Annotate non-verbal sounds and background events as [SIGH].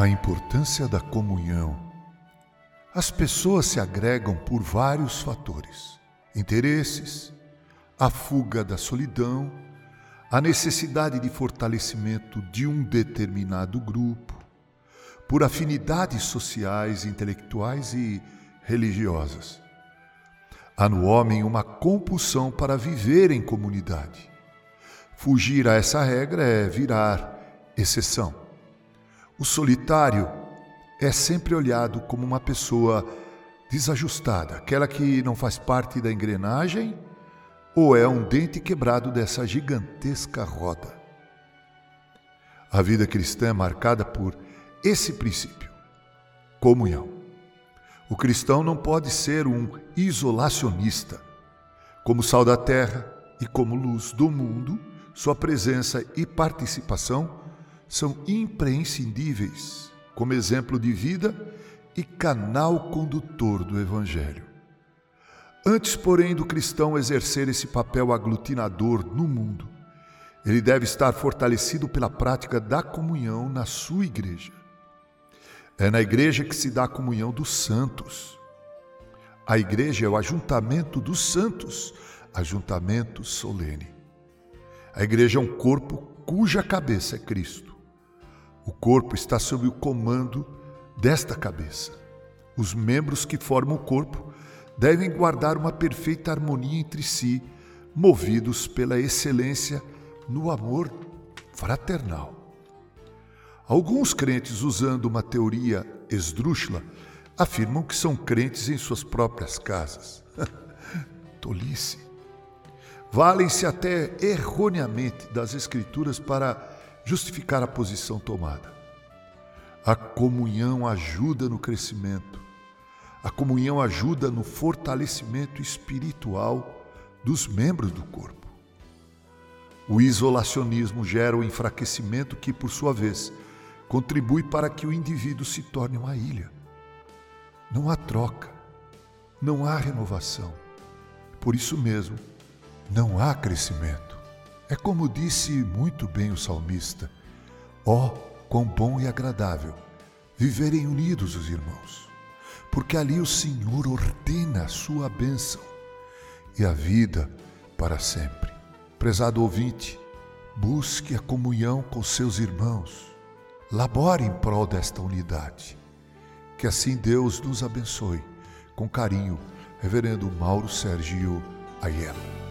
A importância da comunhão. As pessoas se agregam por vários fatores: interesses, a fuga da solidão, a necessidade de fortalecimento de um determinado grupo, por afinidades sociais, intelectuais e religiosas. Há no homem uma compulsão para viver em comunidade. Fugir a essa regra é virar exceção. O solitário é sempre olhado como uma pessoa desajustada, aquela que não faz parte da engrenagem ou é um dente quebrado dessa gigantesca roda. A vida cristã é marcada por esse princípio: comunhão. O cristão não pode ser um isolacionista. Como sal da terra e como luz do mundo, sua presença e participação são imprescindíveis como exemplo de vida e canal condutor do Evangelho. Antes, porém, do cristão exercer esse papel aglutinador no mundo, ele deve estar fortalecido pela prática da comunhão na sua igreja. É na igreja que se dá a comunhão dos santos. A igreja é o ajuntamento dos santos, ajuntamento solene. A igreja é um corpo cuja cabeça é Cristo. O corpo está sob o comando desta cabeça. Os membros que formam o corpo devem guardar uma perfeita harmonia entre si, movidos pela excelência no amor fraternal. Alguns crentes, usando uma teoria esdrúxula, afirmam que são crentes em suas próprias casas. [LAUGHS] Tolice. Valem-se até erroneamente das Escrituras para justificar a posição tomada. A comunhão ajuda no crescimento, a comunhão ajuda no fortalecimento espiritual dos membros do corpo. O isolacionismo gera o enfraquecimento que, por sua vez, contribui para que o indivíduo se torne uma ilha. Não há troca, não há renovação. Por isso mesmo, não há crescimento. É como disse muito bem o salmista: ó, oh, quão bom e agradável viverem unidos os irmãos, porque ali o Senhor ordena a sua bênção e a vida para sempre. Prezado ouvinte, busque a comunhão com seus irmãos Labore em prol desta unidade. Que assim Deus nos abençoe. Com carinho, Reverendo Mauro Sergio Aiello.